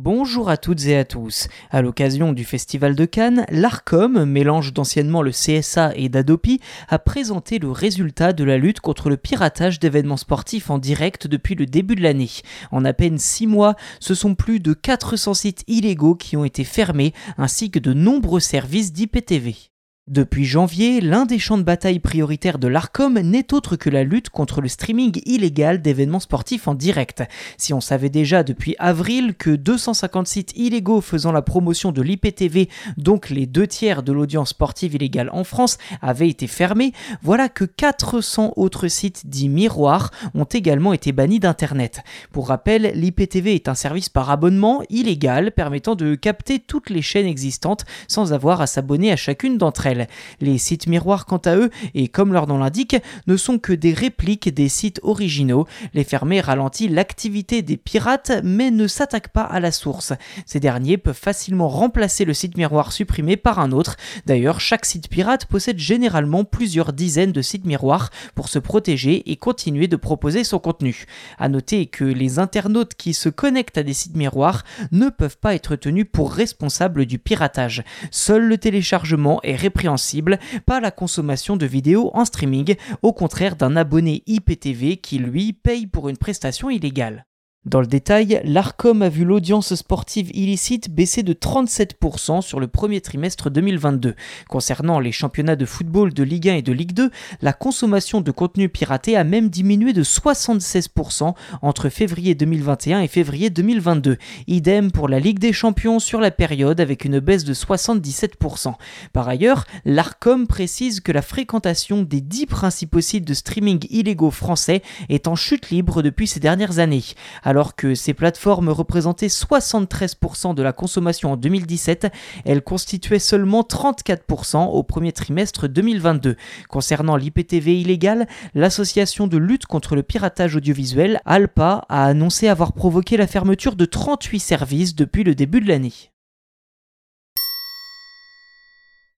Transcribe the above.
Bonjour à toutes et à tous. À l'occasion du Festival de Cannes, l'ARCOM, mélange d'anciennement le CSA et d'Adopi, a présenté le résultat de la lutte contre le piratage d'événements sportifs en direct depuis le début de l'année. En à peine six mois, ce sont plus de 400 sites illégaux qui ont été fermés, ainsi que de nombreux services d'IPTV. Depuis janvier, l'un des champs de bataille prioritaires de l'ARCOM n'est autre que la lutte contre le streaming illégal d'événements sportifs en direct. Si on savait déjà depuis avril que 250 sites illégaux faisant la promotion de l'IPTV, donc les deux tiers de l'audience sportive illégale en France, avaient été fermés, voilà que 400 autres sites dits miroirs ont également été bannis d'Internet. Pour rappel, l'IPTV est un service par abonnement illégal permettant de capter toutes les chaînes existantes sans avoir à s'abonner à chacune d'entre elles. Les sites miroirs, quant à eux, et comme leur nom l'indique, ne sont que des répliques des sites originaux. Les fermer ralentit l'activité des pirates, mais ne s'attaque pas à la source. Ces derniers peuvent facilement remplacer le site miroir supprimé par un autre. D'ailleurs, chaque site pirate possède généralement plusieurs dizaines de sites miroirs pour se protéger et continuer de proposer son contenu. À noter que les internautes qui se connectent à des sites miroirs ne peuvent pas être tenus pour responsables du piratage. Seul le téléchargement est répréhensible pas la consommation de vidéos en streaming, au contraire d'un abonné IPTV qui lui paye pour une prestation illégale. Dans le détail, l'ARCOM a vu l'audience sportive illicite baisser de 37% sur le premier trimestre 2022. Concernant les championnats de football de Ligue 1 et de Ligue 2, la consommation de contenu piraté a même diminué de 76% entre février 2021 et février 2022. Idem pour la Ligue des Champions sur la période avec une baisse de 77%. Par ailleurs, l'ARCOM précise que la fréquentation des 10 principaux sites de streaming illégaux français est en chute libre depuis ces dernières années. Alors que ces plateformes représentaient 73% de la consommation en 2017, elles constituaient seulement 34% au premier trimestre 2022. Concernant l'IPTV illégal, l'association de lutte contre le piratage audiovisuel, ALPA, a annoncé avoir provoqué la fermeture de 38 services depuis le début de l'année.